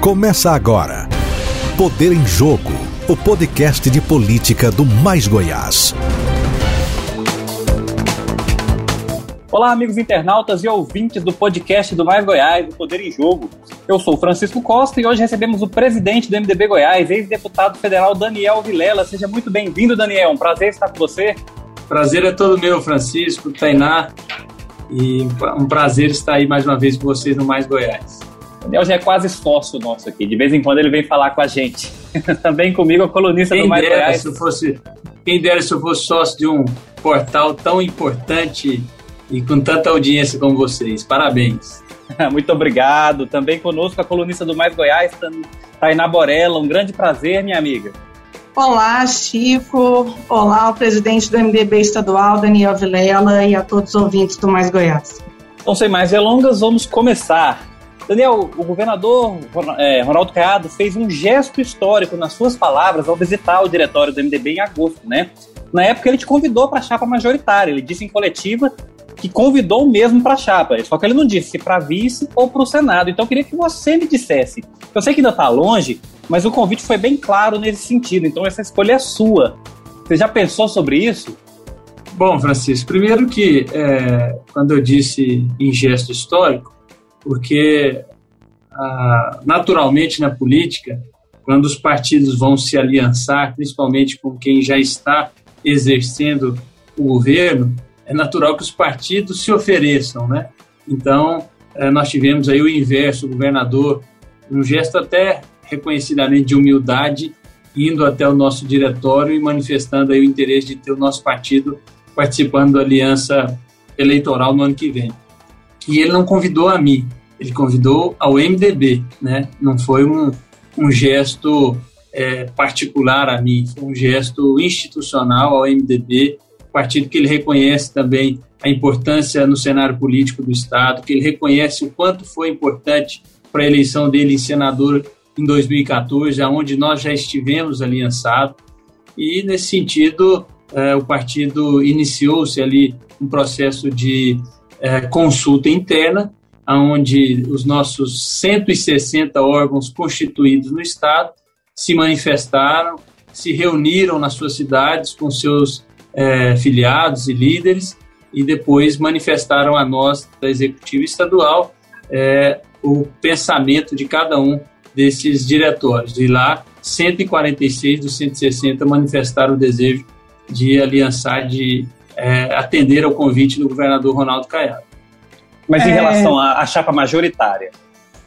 Começa agora. Poder em Jogo, o podcast de política do Mais Goiás. Olá, amigos internautas e ouvintes do podcast do Mais Goiás, o Poder em Jogo. Eu sou Francisco Costa e hoje recebemos o presidente do MDB Goiás, ex-deputado federal Daniel Vilela. Seja muito bem-vindo, Daniel. Um prazer estar com você. Prazer é todo meu, Francisco, Tainá. E um prazer estar aí mais uma vez com vocês no Mais Goiás. O Daniel já é quase sócio nosso aqui. De vez em quando ele vem falar com a gente. Também comigo, a colunista quem do Mais dera, Goiás. Se eu fosse, quem dera se eu fosse sócio de um portal tão importante e com tanta audiência como vocês. Parabéns. Muito obrigado. Também conosco a colunista do Mais Goiás, Tainá Borella. Um grande prazer, minha amiga. Olá, Chico. Olá, o presidente do MDB estadual, Daniel Vilela, e a todos os ouvintes do Mais Goiás. Então, sem mais delongas, vamos começar. Daniel, o governador é, Ronaldo Caiado fez um gesto histórico nas suas palavras ao visitar o diretório do MDB em agosto, né? Na época ele te convidou para a chapa majoritária. Ele disse em coletiva que convidou mesmo para a chapa. Só que ele não disse se para vice ou para o Senado. Então eu queria que você me dissesse. Eu sei que ainda está longe, mas o convite foi bem claro nesse sentido. Então essa escolha é sua. Você já pensou sobre isso? Bom, Francisco, primeiro que é, quando eu disse em gesto histórico, porque ah, naturalmente na política, quando os partidos vão se aliançar, principalmente com quem já está exercendo o governo, é natural que os partidos se ofereçam, né? Então, eh, nós tivemos aí o inverso, o governador, um gesto até reconhecidamente de humildade, indo até o nosso diretório e manifestando aí o interesse de ter o nosso partido participando da aliança eleitoral no ano que vem. E ele não convidou a mim, ele convidou ao MDB, né? Não foi um, um gesto é, particular a mim, foi um gesto institucional ao MDB, partido que ele reconhece também a importância no cenário político do Estado, que ele reconhece o quanto foi importante para a eleição dele em senador em 2014, aonde nós já estivemos aliançados, e nesse sentido é, o partido iniciou-se ali um processo de é, consulta interna, onde os nossos 160 órgãos constituídos no Estado se manifestaram, se reuniram nas suas cidades com seus é, filiados e líderes e depois manifestaram a nós, da Executiva Estadual, é, o pensamento de cada um desses diretórios. E lá, 146 dos 160 manifestaram o desejo de aliançar, de é, atender ao convite do governador Ronaldo Caiado. Mas em é... relação à, à, chapa majoritária,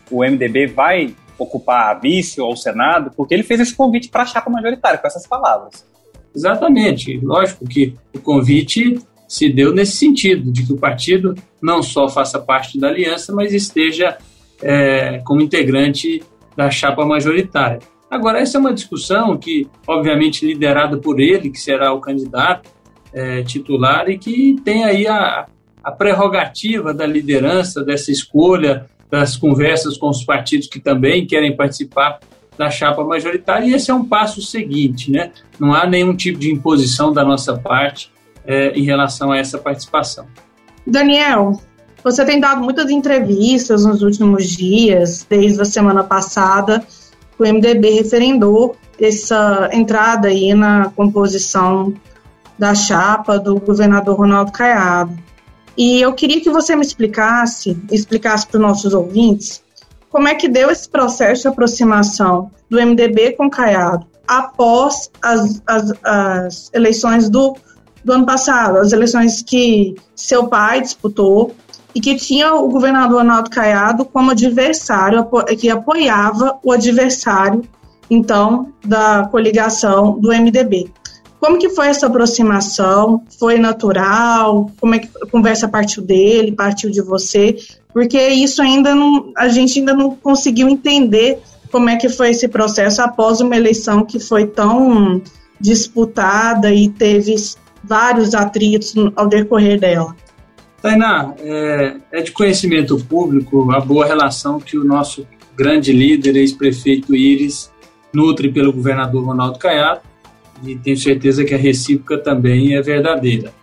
o MDB vai ocupar a vice ou o Senado, porque ele fez esse convite para a chapa majoritária, com essas palavras. Exatamente. Lógico que o convite se deu nesse sentido, de que o partido não só faça parte da aliança, mas esteja é, como integrante da chapa majoritária. Agora, essa é uma discussão que, obviamente, liderada por ele, que será o candidato é, titular e que tem aí a, a prerrogativa da liderança, dessa escolha, das conversas com os partidos que também querem participar da chapa majoritária, e esse é um passo seguinte, né? Não há nenhum tipo de imposição da nossa parte é, em relação a essa participação. Daniel, você tem dado muitas entrevistas nos últimos dias, desde a semana passada, o MDB referendou essa entrada aí na composição da chapa do governador Ronaldo Caiado. E eu queria que você me explicasse, explicasse para os nossos ouvintes, como é que deu esse processo de aproximação do MDB com Caiado após as, as, as eleições do, do ano passado, as eleições que seu pai disputou e que tinha o governador Ronaldo Caiado como adversário, que apoiava o adversário, então, da coligação do MDB. Como que foi essa aproximação? Foi natural? Como é que a conversa partiu dele, partiu de você? Porque isso ainda não, a gente ainda não conseguiu entender como é que foi esse processo após uma eleição que foi tão disputada e teve vários atritos ao decorrer dela. Tainá, é, é de conhecimento público a boa relação que o nosso grande líder, ex-prefeito Íris, nutre pelo governador Ronaldo Caiado e tenho certeza que a recíproca também é verdadeira.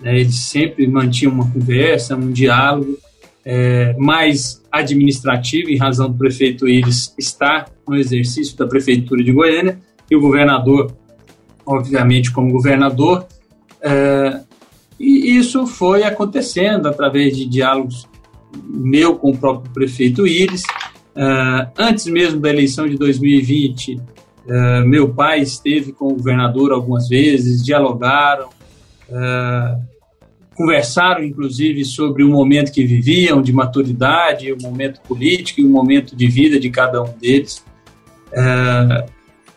Né? Eles sempre mantinham uma conversa, um diálogo, é, mais administrativa, em razão do prefeito Iris estar no exercício da Prefeitura de Goiânia, e o governador, obviamente, como governador. É, e isso foi acontecendo através de diálogos meu com o próprio prefeito Iris. É, antes mesmo da eleição de 2020, é, meu pai esteve com o governador algumas vezes, dialogaram, é, conversaram inclusive sobre o momento que viviam, de maturidade, o momento político e o momento de vida de cada um deles. É,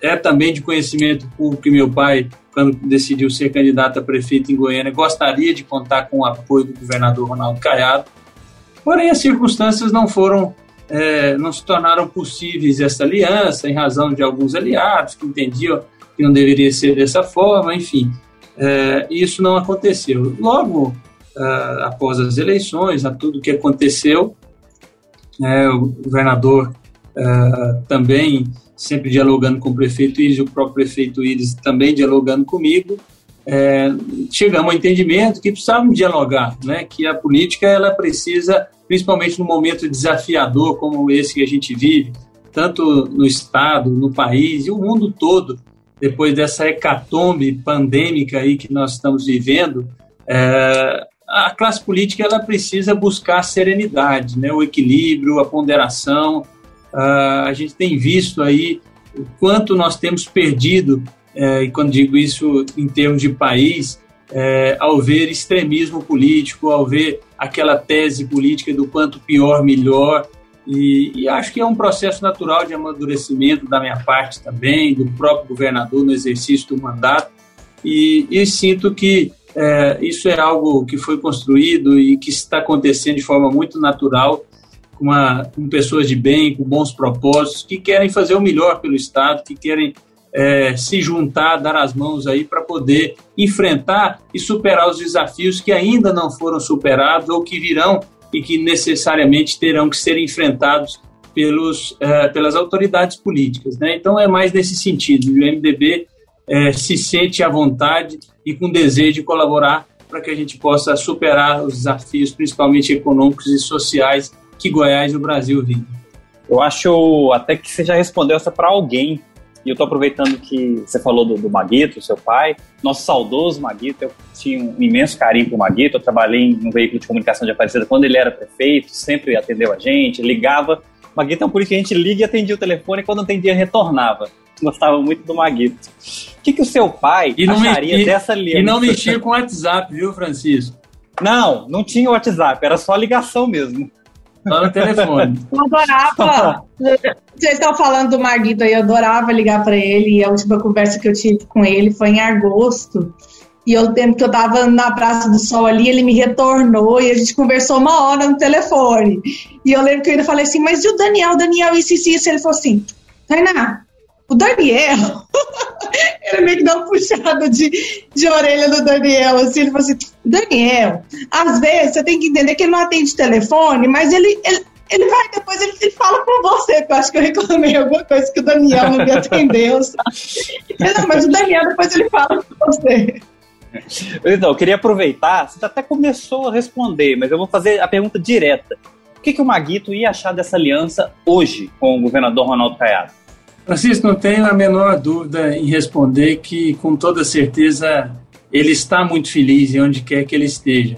é também de conhecimento público que meu pai, quando decidiu ser candidato a prefeito em Goiânia, gostaria de contar com o apoio do governador Ronaldo Caiado. Porém, as circunstâncias não foram, é, não se tornaram possíveis essa aliança em razão de alguns aliados que entendiam que não deveria ser dessa forma, enfim. É, isso não aconteceu. Logo é, após as eleições, a tudo que aconteceu, é, o governador é, também sempre dialogando com o prefeito Iris, o próprio prefeito Iris também dialogando comigo, é, chegamos ao entendimento que precisávamos dialogar, né, que a política ela precisa, principalmente no momento desafiador como esse que a gente vive, tanto no Estado, no país e o mundo todo, depois dessa hecatombe pandêmica aí que nós estamos vivendo, é, a classe política ela precisa buscar a serenidade, né, o equilíbrio, a ponderação, Uh, a gente tem visto aí o quanto nós temos perdido, é, e quando digo isso em termos de país, é, ao ver extremismo político, ao ver aquela tese política do quanto pior, melhor. E, e, acho que é um processo natural de amadurecimento da minha parte também, do próprio governador no exercício do mandato. E, e sinto que é, isso é algo que foi construído e que está acontecendo de forma muito natural com, uma, com pessoas de bem, com bons propósitos, que querem fazer o melhor pelo Estado, que querem é, se juntar, dar as mãos aí para poder enfrentar e superar os desafios que ainda não foram superados ou que virão e que necessariamente terão que ser enfrentados pelos, é, pelas autoridades políticas. Né? Então é mais nesse sentido. O MDB é, se sente à vontade e com desejo de colaborar para que a gente possa superar os desafios, principalmente econômicos e sociais, que Goiás e o Brasil vivem. Eu acho até que você já respondeu essa para alguém. E eu estou aproveitando que você falou do, do Maguito, seu pai, nosso saudoso Maguito. Eu tinha um imenso carinho o Maguito. Eu trabalhei em um veículo de comunicação de Aparecida quando ele era prefeito, sempre atendeu a gente, ligava. O Maguito é um político que a gente liga e atendia o telefone e quando não atendia retornava. Gostava muito do Maguito. O que, que o seu pai e acharia me, dessa aliança? E não mexia com o WhatsApp, viu, Francisco? Não, não tinha WhatsApp, era só ligação mesmo. Só no telefone. Eu adorava. Vocês estão falando do Marguito aí, eu adorava ligar para ele. E a última conversa que eu tive com ele foi em agosto. E eu lembro que eu tava na Praça do Sol ali, ele me retornou e a gente conversou uma hora no telefone. E eu lembro que eu ainda falei assim, mas e o Daniel, Daniel, isso, isso, isso? Ele falou assim, Tainá, o Daniel, ele meio que dá uma puxada de, de orelha do Daniel, assim, ele falou assim, Daniel, às vezes você tem que entender que ele não atende telefone, mas ele, ele, ele vai, depois ele, ele fala com você, que eu acho que eu reclamei alguma coisa que o Daniel não me atendeu, sabe? Não, mas o Daniel depois ele fala com você. Então, eu queria aproveitar, você até começou a responder, mas eu vou fazer a pergunta direta. O que, que o Maguito ia achar dessa aliança hoje com o governador Ronaldo Caiado? Francisco, não tenho a menor dúvida em responder que, com toda certeza, ele está muito feliz em onde quer que ele esteja.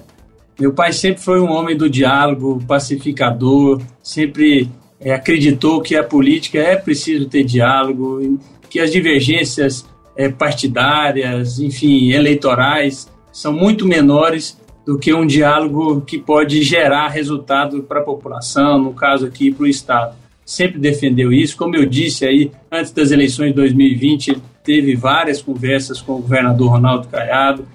Meu pai sempre foi um homem do diálogo, pacificador, sempre é, acreditou que a política é preciso ter diálogo, que as divergências é, partidárias, enfim, eleitorais, são muito menores do que um diálogo que pode gerar resultado para a população, no caso aqui para o Estado sempre defendeu isso. Como eu disse aí, antes das eleições de 2020, teve várias conversas com o governador Ronaldo Caiado.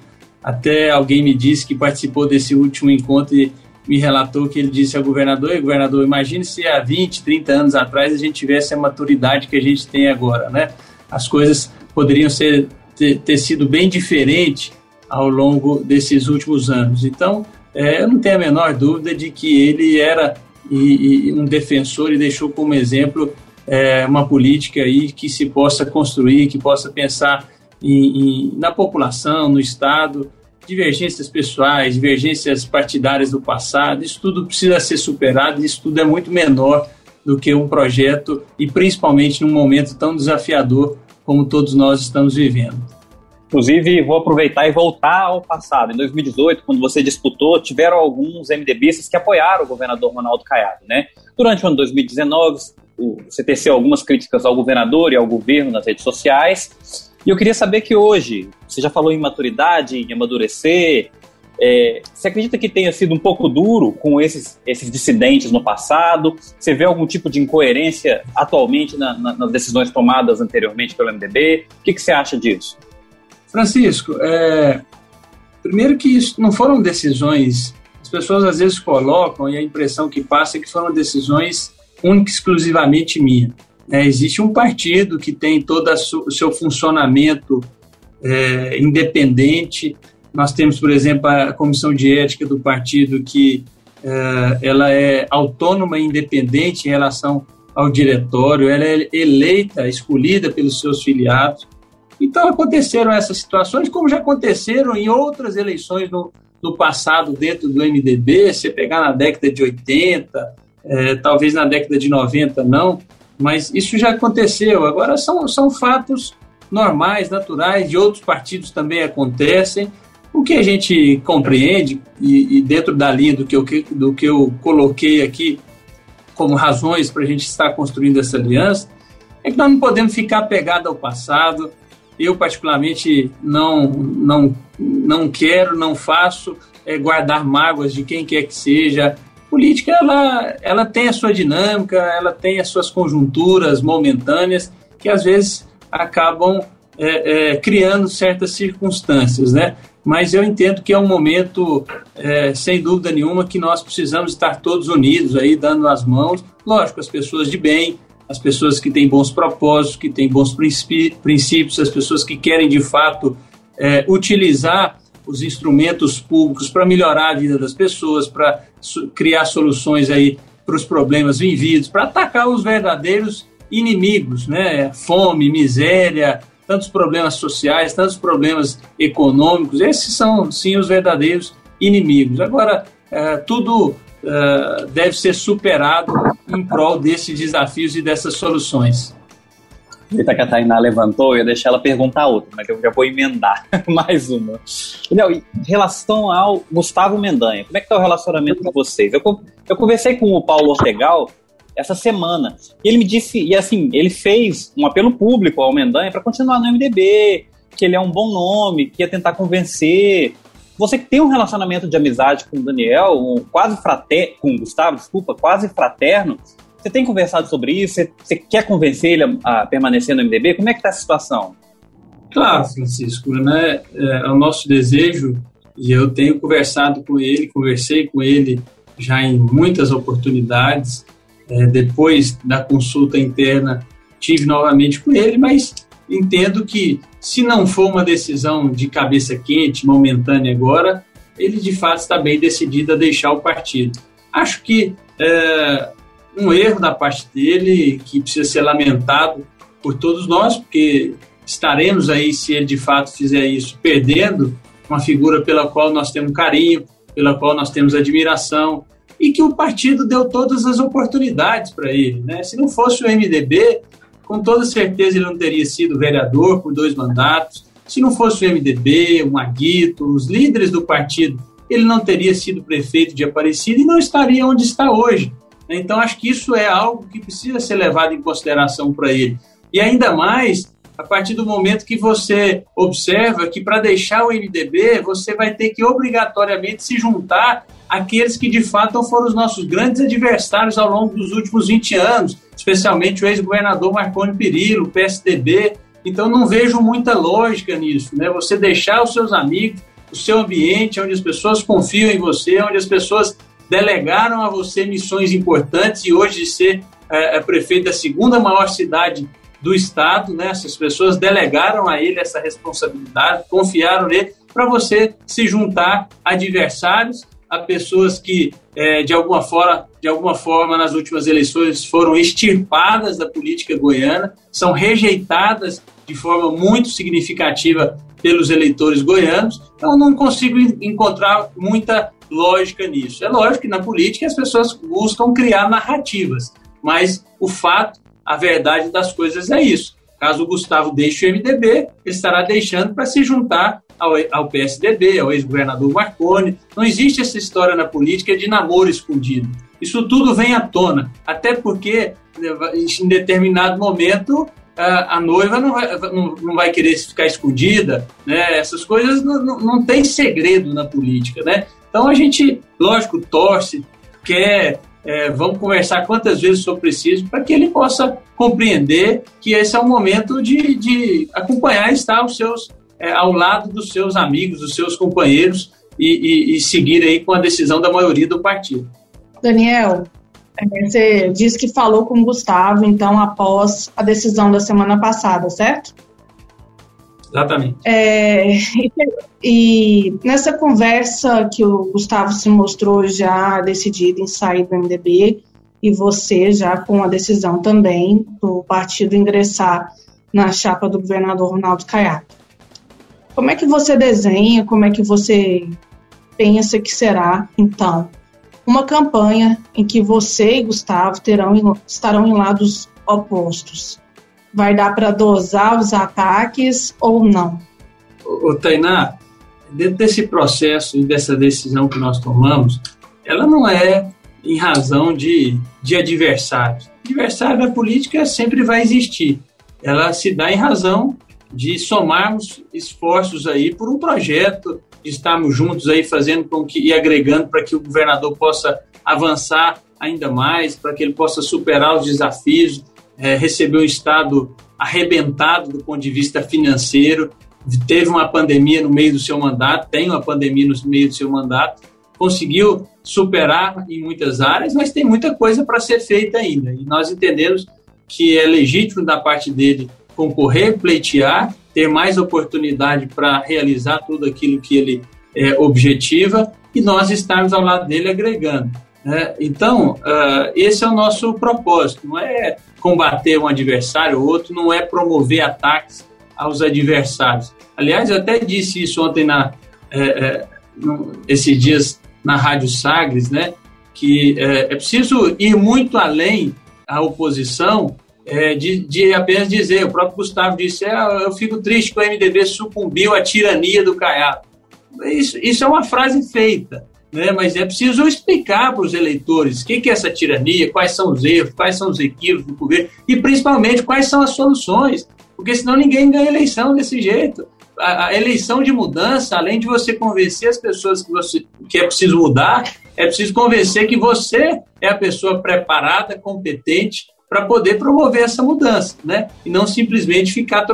Até alguém me disse que participou desse último encontro e me relatou que ele disse ao governador: governador, imagine se há 20, 30 anos atrás a gente tivesse a maturidade que a gente tem agora, né? As coisas poderiam ser, ter, ter sido bem diferentes ao longo desses últimos anos. Então, é, eu não tenho a menor dúvida de que ele era e, e um defensor e deixou como exemplo é, uma política aí que se possa construir, que possa pensar em, em, na população, no Estado divergências pessoais, divergências partidárias do passado, isso tudo precisa ser superado, isso tudo é muito menor do que um projeto e principalmente num momento tão desafiador como todos nós estamos vivendo. Inclusive, vou aproveitar e voltar ao passado. Em 2018, quando você disputou, tiveram alguns MDBistas que apoiaram o governador Ronaldo Caiado, né? Durante o ano 2019, você teceu algumas críticas ao governador e ao governo nas redes sociais. E eu queria saber que hoje, você já falou em maturidade, em amadurecer, é, você acredita que tenha sido um pouco duro com esses, esses dissidentes no passado? Você vê algum tipo de incoerência atualmente na, na, nas decisões tomadas anteriormente pelo MDB? O que, que você acha disso? Francisco, é, primeiro que isso não foram decisões, as pessoas às vezes colocam e a impressão que passa é que foram decisões única exclusivamente minha. É, existe um partido que tem todo o seu funcionamento é, independente. Nós temos, por exemplo, a comissão de ética do partido que é, ela é autônoma e independente em relação ao diretório, ela é eleita, escolhida pelos seus filiados. Então aconteceram essas situações, como já aconteceram em outras eleições no, no passado dentro do MDB, se pegar na década de 80, é, talvez na década de 90 não, mas isso já aconteceu. Agora são, são fatos normais, naturais, de outros partidos também acontecem. O que a gente compreende, e, e dentro da linha do que, eu, do que eu coloquei aqui como razões para a gente estar construindo essa aliança, é que nós não podemos ficar pegados ao passado, eu, particularmente, não, não, não quero, não faço é, guardar mágoas de quem quer que seja. Política, ela, ela tem a sua dinâmica, ela tem as suas conjunturas momentâneas que às vezes acabam é, é, criando certas circunstâncias, né? Mas eu entendo que é um momento, é, sem dúvida nenhuma, que nós precisamos estar todos unidos aí, dando as mãos. Lógico, as pessoas de bem, as pessoas que têm bons propósitos, que têm bons princípios, as pessoas que querem de fato é, utilizar os instrumentos públicos para melhorar a vida das pessoas, para criar soluções aí para os problemas vividos, para atacar os verdadeiros inimigos, né? Fome, miséria, tantos problemas sociais, tantos problemas econômicos. Esses são sim os verdadeiros inimigos. Agora, é, tudo é, deve ser superado em prol desses desafios e dessas soluções. Eita, que a Tainá levantou, eu ia deixar ela perguntar outra, mas eu já vou emendar mais uma. Léo, em relação ao Gustavo Mendanha, como é que tá o relacionamento com vocês? Eu, eu conversei com o Paulo Ortegal essa semana, e ele me disse, e assim, ele fez um apelo público ao Mendanha para continuar no MDB, que ele é um bom nome, que ia tentar convencer. Você que tem um relacionamento de amizade com o Daniel, um quase fraterno, com o Gustavo, desculpa, quase fraterno, você tem conversado sobre isso? Você, quer convencer ele a, a, permanecer no MDB? Como é que está a situação? Claro, Francisco, né? É, é o nosso desejo e eu tenho conversado com ele, conversei com ele já em muitas oportunidades. É, depois da consulta interna, tive novamente com ele, mas entendo que se não for uma decisão de cabeça quente, momentânea agora, ele de fato está bem decidido a deixar o partido. Acho que é, um erro da parte dele que precisa ser lamentado por todos nós, porque estaremos aí, se ele de fato fizer isso, perdendo uma figura pela qual nós temos carinho, pela qual nós temos admiração, e que o partido deu todas as oportunidades para ele. Né? Se não fosse o MDB, com toda certeza ele não teria sido vereador por dois mandatos. Se não fosse o MDB, o Maguito, os líderes do partido, ele não teria sido prefeito de Aparecida e não estaria onde está hoje. Então, acho que isso é algo que precisa ser levado em consideração para ele. E ainda mais a partir do momento que você observa que para deixar o MDB, você vai ter que obrigatoriamente se juntar àqueles que de fato foram os nossos grandes adversários ao longo dos últimos 20 anos, especialmente o ex-governador Marconi Perillo, o PSDB. Então não vejo muita lógica nisso, né? Você deixar os seus amigos, o seu ambiente, onde as pessoas confiam em você, onde as pessoas delegaram a você missões importantes e hoje de ser é, é, prefeito da segunda maior cidade do estado, né? Essas pessoas delegaram a ele essa responsabilidade, confiaram nele para você se juntar a adversários a pessoas que, é, de, alguma forma, de alguma forma, nas últimas eleições foram extirpadas da política goiana, são rejeitadas de forma muito significativa pelos eleitores goianos. Então, não consigo encontrar muita lógica nisso. É lógico que na política as pessoas buscam criar narrativas, mas o fato, a verdade das coisas é isso. Caso o Gustavo deixe o MDB, ele estará deixando para se juntar ao, ao PSDB, ao ex-governador Marconi. Não existe essa história na política de namoro escondido. Isso tudo vem à tona, até porque né, em determinado momento a, noiva não vai, não, vai querer ficar escondida, né? Essas coisas não, não, não tem segredo na política, né? Então a gente, lógico, torce, quer, é, vamos conversar quantas vezes for preciso para que ele possa compreender que esse é o momento de, de acompanhar estar aos seus é, ao lado dos seus amigos, dos seus companheiros e, e, e seguir aí com a decisão da maioria do partido. Daniel, é, você disse que falou com o Gustavo, então, após a decisão da semana passada, certo? Exatamente. É, e, e, nessa conversa que o Gustavo se mostrou já decidido em sair do MDB, e você já com a decisão também do partido ingressar na chapa do governador Ronaldo Caiado. Como é que você desenha, como é que você pensa que será, então, uma campanha em que você e Gustavo terão, estarão em lados opostos? Vai dar para dosar os ataques ou não? O Tainá, dentro desse processo e dessa decisão que nós tomamos, ela não é em razão de, de adversários. Adversário da política sempre vai existir. Ela se dá em razão de somarmos esforços aí por um projeto, de estarmos juntos aí fazendo com que e agregando para que o governador possa avançar ainda mais, para que ele possa superar os desafios, é, receber um estado arrebentado do ponto de vista financeiro, teve uma pandemia no meio do seu mandato, tem uma pandemia no meio do seu mandato, conseguiu superar em muitas áreas, mas tem muita coisa para ser feita ainda. E nós entendemos que é legítimo da parte dele concorrer, pleitear, ter mais oportunidade para realizar tudo aquilo que ele é, objetiva e nós estarmos ao lado dele agregando. Né? Então, uh, esse é o nosso propósito, não é combater um adversário ou outro, não é promover ataques aos adversários. Aliás, eu até disse isso ontem, na, é, é, no, esses dias, na Rádio Sagres, né? que é, é preciso ir muito além a oposição é, de, de, apenas dizer, o próprio Gustavo disse, é, eu fico triste que o MDB sucumbiu à tirania do Caiado. Isso, isso é uma frase feita, né? mas é preciso explicar para os eleitores o que, é essa tirania, quais são os erros, quais são os equívocos do governo e principalmente quais são as soluções, porque senão ninguém ganha eleição desse jeito. A, a eleição de mudança, além de você convencer as pessoas que, você, que é preciso mudar, é preciso convencer que você é a pessoa preparada, competente, para poder promover essa mudança, né? E não simplesmente ficar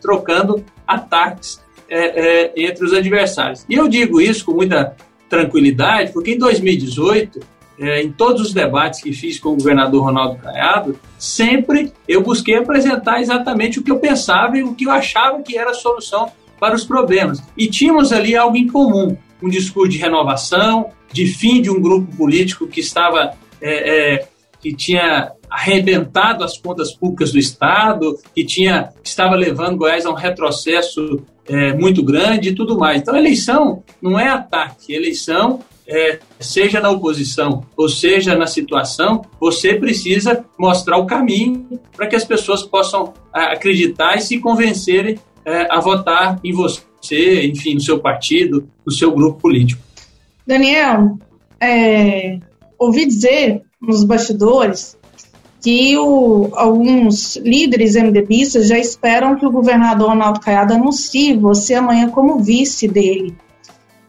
trocando ataques é, é, entre os adversários. E eu digo isso com muita tranquilidade, porque em 2018, é, em todos os debates que fiz com o governador Ronaldo Caiado, sempre eu busquei apresentar exatamente o que eu pensava e o que eu achava que era a solução para os problemas. E tínhamos ali algo em comum, um discurso de renovação, de fim de um grupo político que estava é, é, que tinha arrebentado as contas públicas do Estado, que tinha estava levando Goiás a um retrocesso é, muito grande e tudo mais. Então, eleição não é ataque, eleição é, seja na oposição ou seja na situação, você precisa mostrar o caminho para que as pessoas possam acreditar e se convencerem é, a votar em você, enfim, no seu partido, no seu grupo político. Daniel, é, ouvi dizer nos bastidores que o, alguns líderes MDBistas já esperam que o governador Ronaldo Caiado anuncie você amanhã como vice dele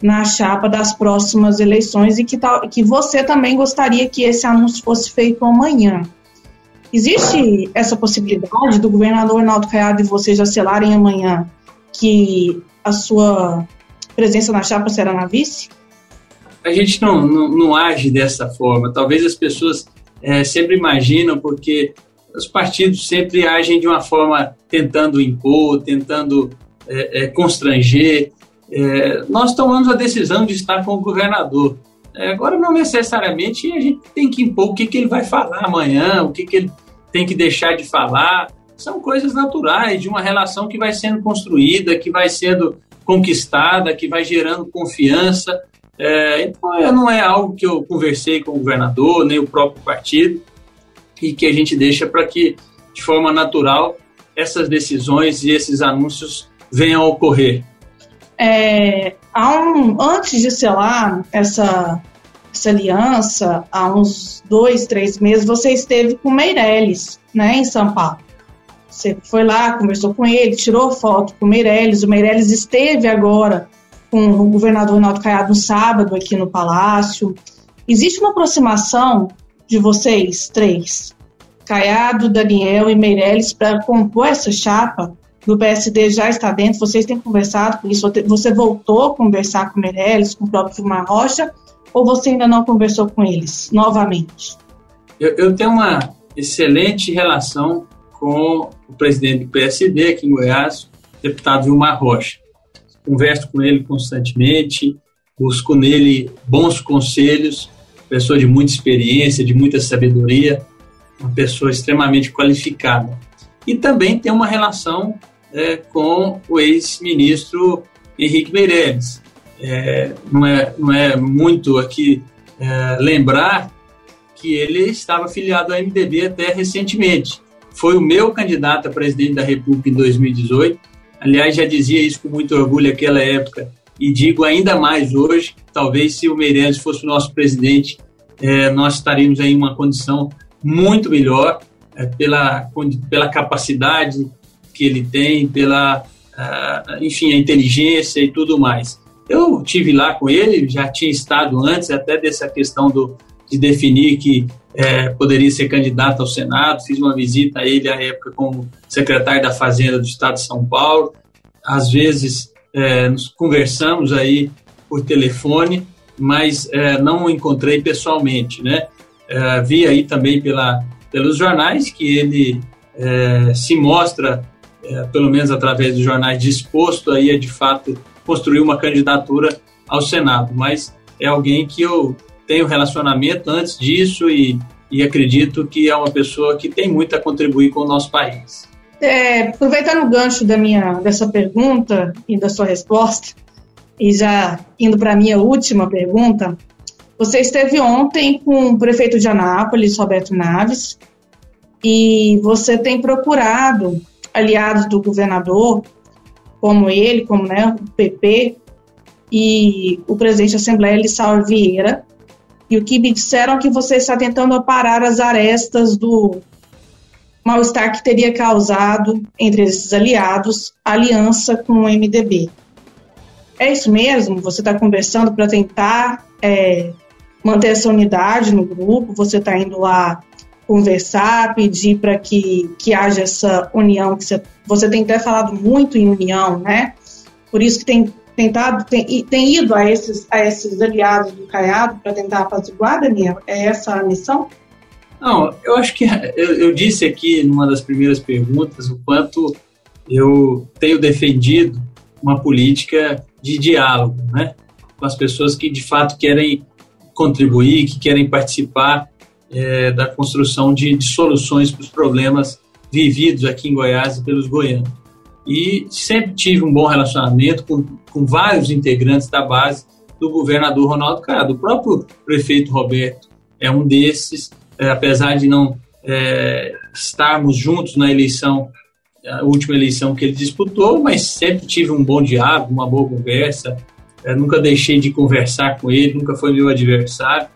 na chapa das próximas eleições e que, tal, que você também gostaria que esse anúncio fosse feito amanhã. Existe essa possibilidade do governador Ronaldo Caiado e você já selarem amanhã que a sua presença na chapa será na vice? a gente não, não, não age dessa forma. Talvez as pessoas é, sempre imaginam, porque os partidos sempre agem de uma forma tentando impor, tentando é, é, constranger. É, nós tomamos a decisão de estar com o governador. É, agora, não necessariamente a gente tem que impor o que, que ele vai falar amanhã, o que, que ele tem que deixar de falar. São coisas naturais de uma relação que vai sendo construída, que vai sendo conquistada, que vai gerando confiança. É, então, é, não é algo que eu conversei com o governador, nem o próprio partido, e que a gente deixa para que, de forma natural, essas decisões e esses anúncios venham a ocorrer. É, um, antes de selar essa, essa aliança, há uns dois, três meses, você esteve com Meirelles, né, em São Paulo. Você foi lá, conversou com ele, tirou foto com o Meirelles. O Meirelles esteve agora com o governador Ronaldo Caiado no sábado aqui no Palácio. Existe uma aproximação de vocês três, Caiado, Daniel e Meirelles, para compor essa chapa do PSD já está dentro, vocês têm conversado com isso, você voltou a conversar com Meirelles, com o próprio Vilmar Rocha, ou você ainda não conversou com eles novamente? Eu, eu tenho uma excelente relação com o presidente do PSD aqui em Goiás, deputado Vilmar Rocha. Converso com ele constantemente, busco nele bons conselhos, pessoa de muita experiência, de muita sabedoria, uma pessoa extremamente qualificada. E também tem uma relação é, com o ex-ministro Henrique Meirelles. É, não, é, não é muito aqui é, lembrar que ele estava afiliado ao MDB até recentemente foi o meu candidato a presidente da República em 2018. Aliás, já dizia isso com muito orgulho naquela época e digo ainda mais hoje. Talvez se o Meirelles fosse o nosso presidente, é, nós estaríamos em uma condição muito melhor é, pela, pela capacidade que ele tem, pela, uh, enfim, a inteligência e tudo mais. Eu tive lá com ele, já tinha estado antes até dessa questão do, de definir que é, poderia ser candidato ao Senado. Fiz uma visita a ele à época como secretário da Fazenda do Estado de São Paulo. Às vezes é, nos conversamos aí por telefone, mas é, não o encontrei pessoalmente, né? É, vi aí também pela, pelos jornais que ele é, se mostra, é, pelo menos através dos jornais, disposto aí a de fato construir uma candidatura ao Senado, mas é alguém que eu tenho relacionamento antes disso e, e acredito que é uma pessoa que tem muito a contribuir com o nosso país. É, aproveitando o gancho da minha, dessa pergunta e da sua resposta, e já indo para a minha última pergunta, você esteve ontem com o prefeito de Anápolis, Roberto Naves, e você tem procurado aliados do governador, como ele, como né, o PP, e o presidente da Assembleia, Lissau Vieira, e o que me disseram é que você está tentando aparar as arestas do mal-estar que teria causado entre esses aliados a aliança com o MDB. É isso mesmo? Você está conversando para tentar é, manter essa unidade no grupo? Você está indo lá conversar, pedir para que, que haja essa união? Que você, você tem até falado muito em união, né? Por isso que tem tentado, tem, tem ido a esses, a esses aliados do Caiado para tentar apaziguar, Daniel? É essa a missão? Não, eu acho que eu, eu, disse aqui numa das primeiras perguntas o quanto eu tenho defendido uma política de diálogo, né, com as pessoas que de fato querem contribuir, que querem participar é, da construção de, de soluções para os problemas vividos aqui em Goiás e pelos goianos e sempre tive um bom relacionamento com, com vários integrantes da base do governador Ronaldo Caiado. O próprio prefeito Roberto é um desses, é, apesar de não é, estarmos juntos na eleição, a última eleição que ele disputou, mas sempre tive um bom diálogo, uma boa conversa, é, nunca deixei de conversar com ele, nunca foi meu adversário.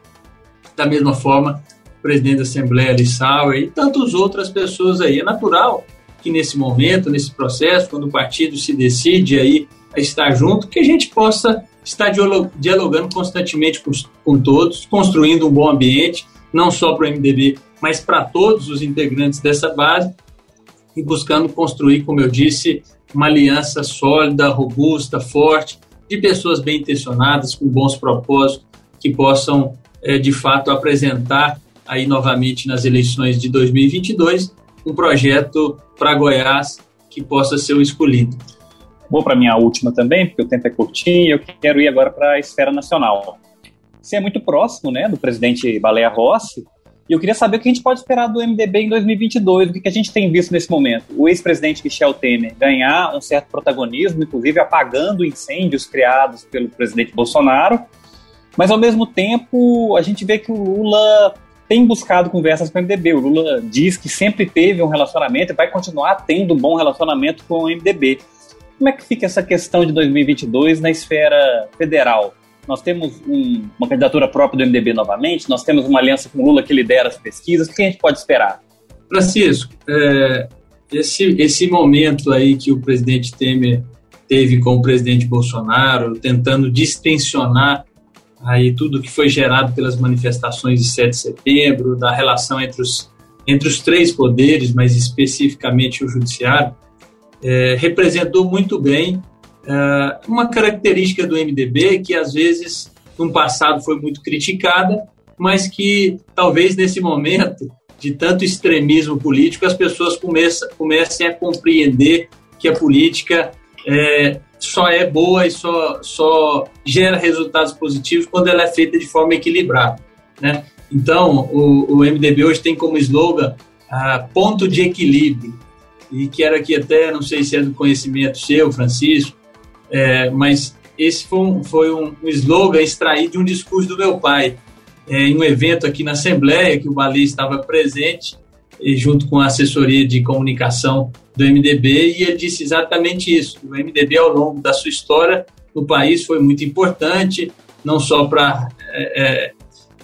Da mesma forma, o presidente da Assembleia, Lissauer, e tantas outras pessoas aí. É natural que nesse momento, nesse processo, quando o partido se decide aí a estar junto, que a gente possa estar dialogando constantemente com, com todos, construindo um bom ambiente, não só para o MDB, mas para todos os integrantes dessa base, e buscando construir, como eu disse, uma aliança sólida, robusta, forte, de pessoas bem intencionadas, com bons propósitos, que possam, é, de fato, apresentar aí novamente nas eleições de 2022 um projeto para Goiás que possa ser o escolhido. Vou para minha última também, porque o tempo é curtinho eu quero ir agora para a esfera nacional. você é muito próximo né, do presidente Baleia Rossi, e eu queria saber o que a gente pode esperar do MDB em 2022, o que a gente tem visto nesse momento. O ex-presidente Michel Temer ganhar um certo protagonismo, inclusive apagando incêndios criados pelo presidente Bolsonaro, mas ao mesmo tempo a gente vê que o Lula tem buscado conversas com o MDB. O Lula diz que sempre teve um relacionamento e vai continuar tendo um bom relacionamento com o MDB. Como é que fica essa questão de 2022 na esfera federal? Nós temos um, uma candidatura própria do MDB novamente, nós temos uma aliança com o Lula que lidera as pesquisas. O que a gente pode esperar? Francisco, é, esse, esse momento aí que o presidente Temer teve com o presidente Bolsonaro, tentando distensionar aí tudo que foi gerado pelas manifestações de 7 de setembro, da relação entre os, entre os três poderes, mas especificamente o judiciário, é, representou muito bem é, uma característica do MDB que às vezes no passado foi muito criticada, mas que talvez nesse momento de tanto extremismo político as pessoas comecem, comecem a compreender que a política é, só é boa e só, só gera resultados positivos quando ela é feita de forma equilibrada. Né? Então, o, o MDB hoje tem como slogan ah, ponto de equilíbrio, e quero aqui até, não sei se é do conhecimento seu, Francisco, é, mas esse foi um, foi um, slogan extraído de um discurso do meu pai, é, em um evento aqui na Assembleia, que o Bali estava presente, junto com a assessoria de comunicação do MDB, e ele disse exatamente isso. O MDB, ao longo da sua história no país, foi muito importante, não só para é, é,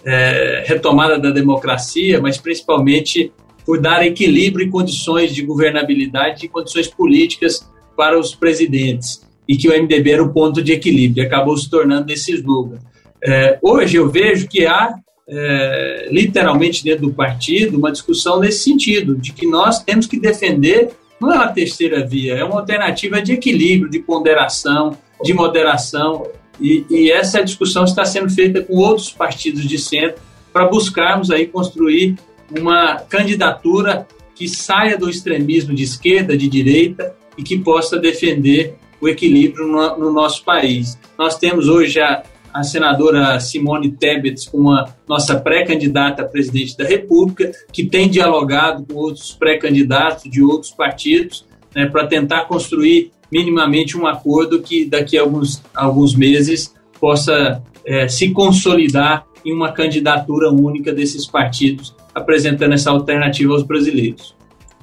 é, retomada da democracia, mas principalmente por dar equilíbrio e condições de governabilidade e condições políticas para os presidentes e que o MDB era o ponto de equilíbrio, acabou se tornando esse slogan. É, hoje eu vejo que há, é, literalmente dentro do partido, uma discussão nesse sentido, de que nós temos que defender, não é uma terceira via, é uma alternativa de equilíbrio, de ponderação, de moderação, e, e essa discussão está sendo feita com outros partidos de centro para buscarmos aí construir uma candidatura que saia do extremismo de esquerda, de direita e que possa defender o equilíbrio no, no nosso país. Nós temos hoje a, a senadora Simone Tebet como a nossa pré-candidata a presidente da República, que tem dialogado com outros pré-candidatos de outros partidos né, para tentar construir minimamente um acordo que daqui a alguns, alguns meses possa é, se consolidar em uma candidatura única desses partidos, apresentando essa alternativa aos brasileiros.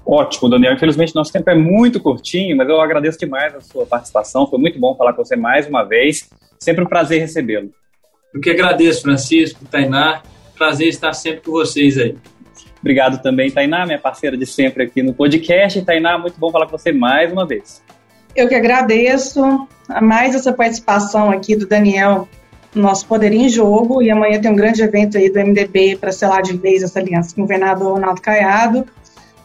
Ótimo, Daniel. Infelizmente, nosso tempo é muito curtinho, mas eu agradeço demais a sua participação. Foi muito bom falar com você mais uma vez. Sempre um prazer recebê-lo. Eu que agradeço, Francisco, Tainá. Prazer estar sempre com vocês aí. Obrigado também, Tainá, minha parceira de sempre aqui no podcast. Tainá, muito bom falar com você mais uma vez. Eu que agradeço a mais essa participação aqui do Daniel no nosso Poder em Jogo. E amanhã tem um grande evento aí do MDB para selar de vez essa aliança com o governador Ronaldo Caiado.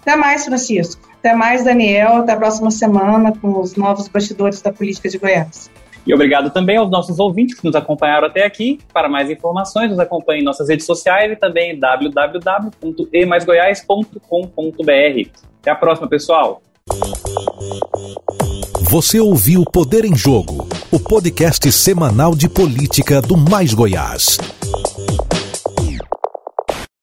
Até mais, Francisco. Até mais, Daniel. Até a próxima semana com os novos bastidores da política de Goiás. E obrigado também aos nossos ouvintes que nos acompanharam até aqui. Para mais informações, nos acompanhe em nossas redes sociais e também em www.emaisgoiás.com.br. Até a próxima, pessoal. Você ouviu Poder em Jogo, o podcast semanal de política do Mais Goiás.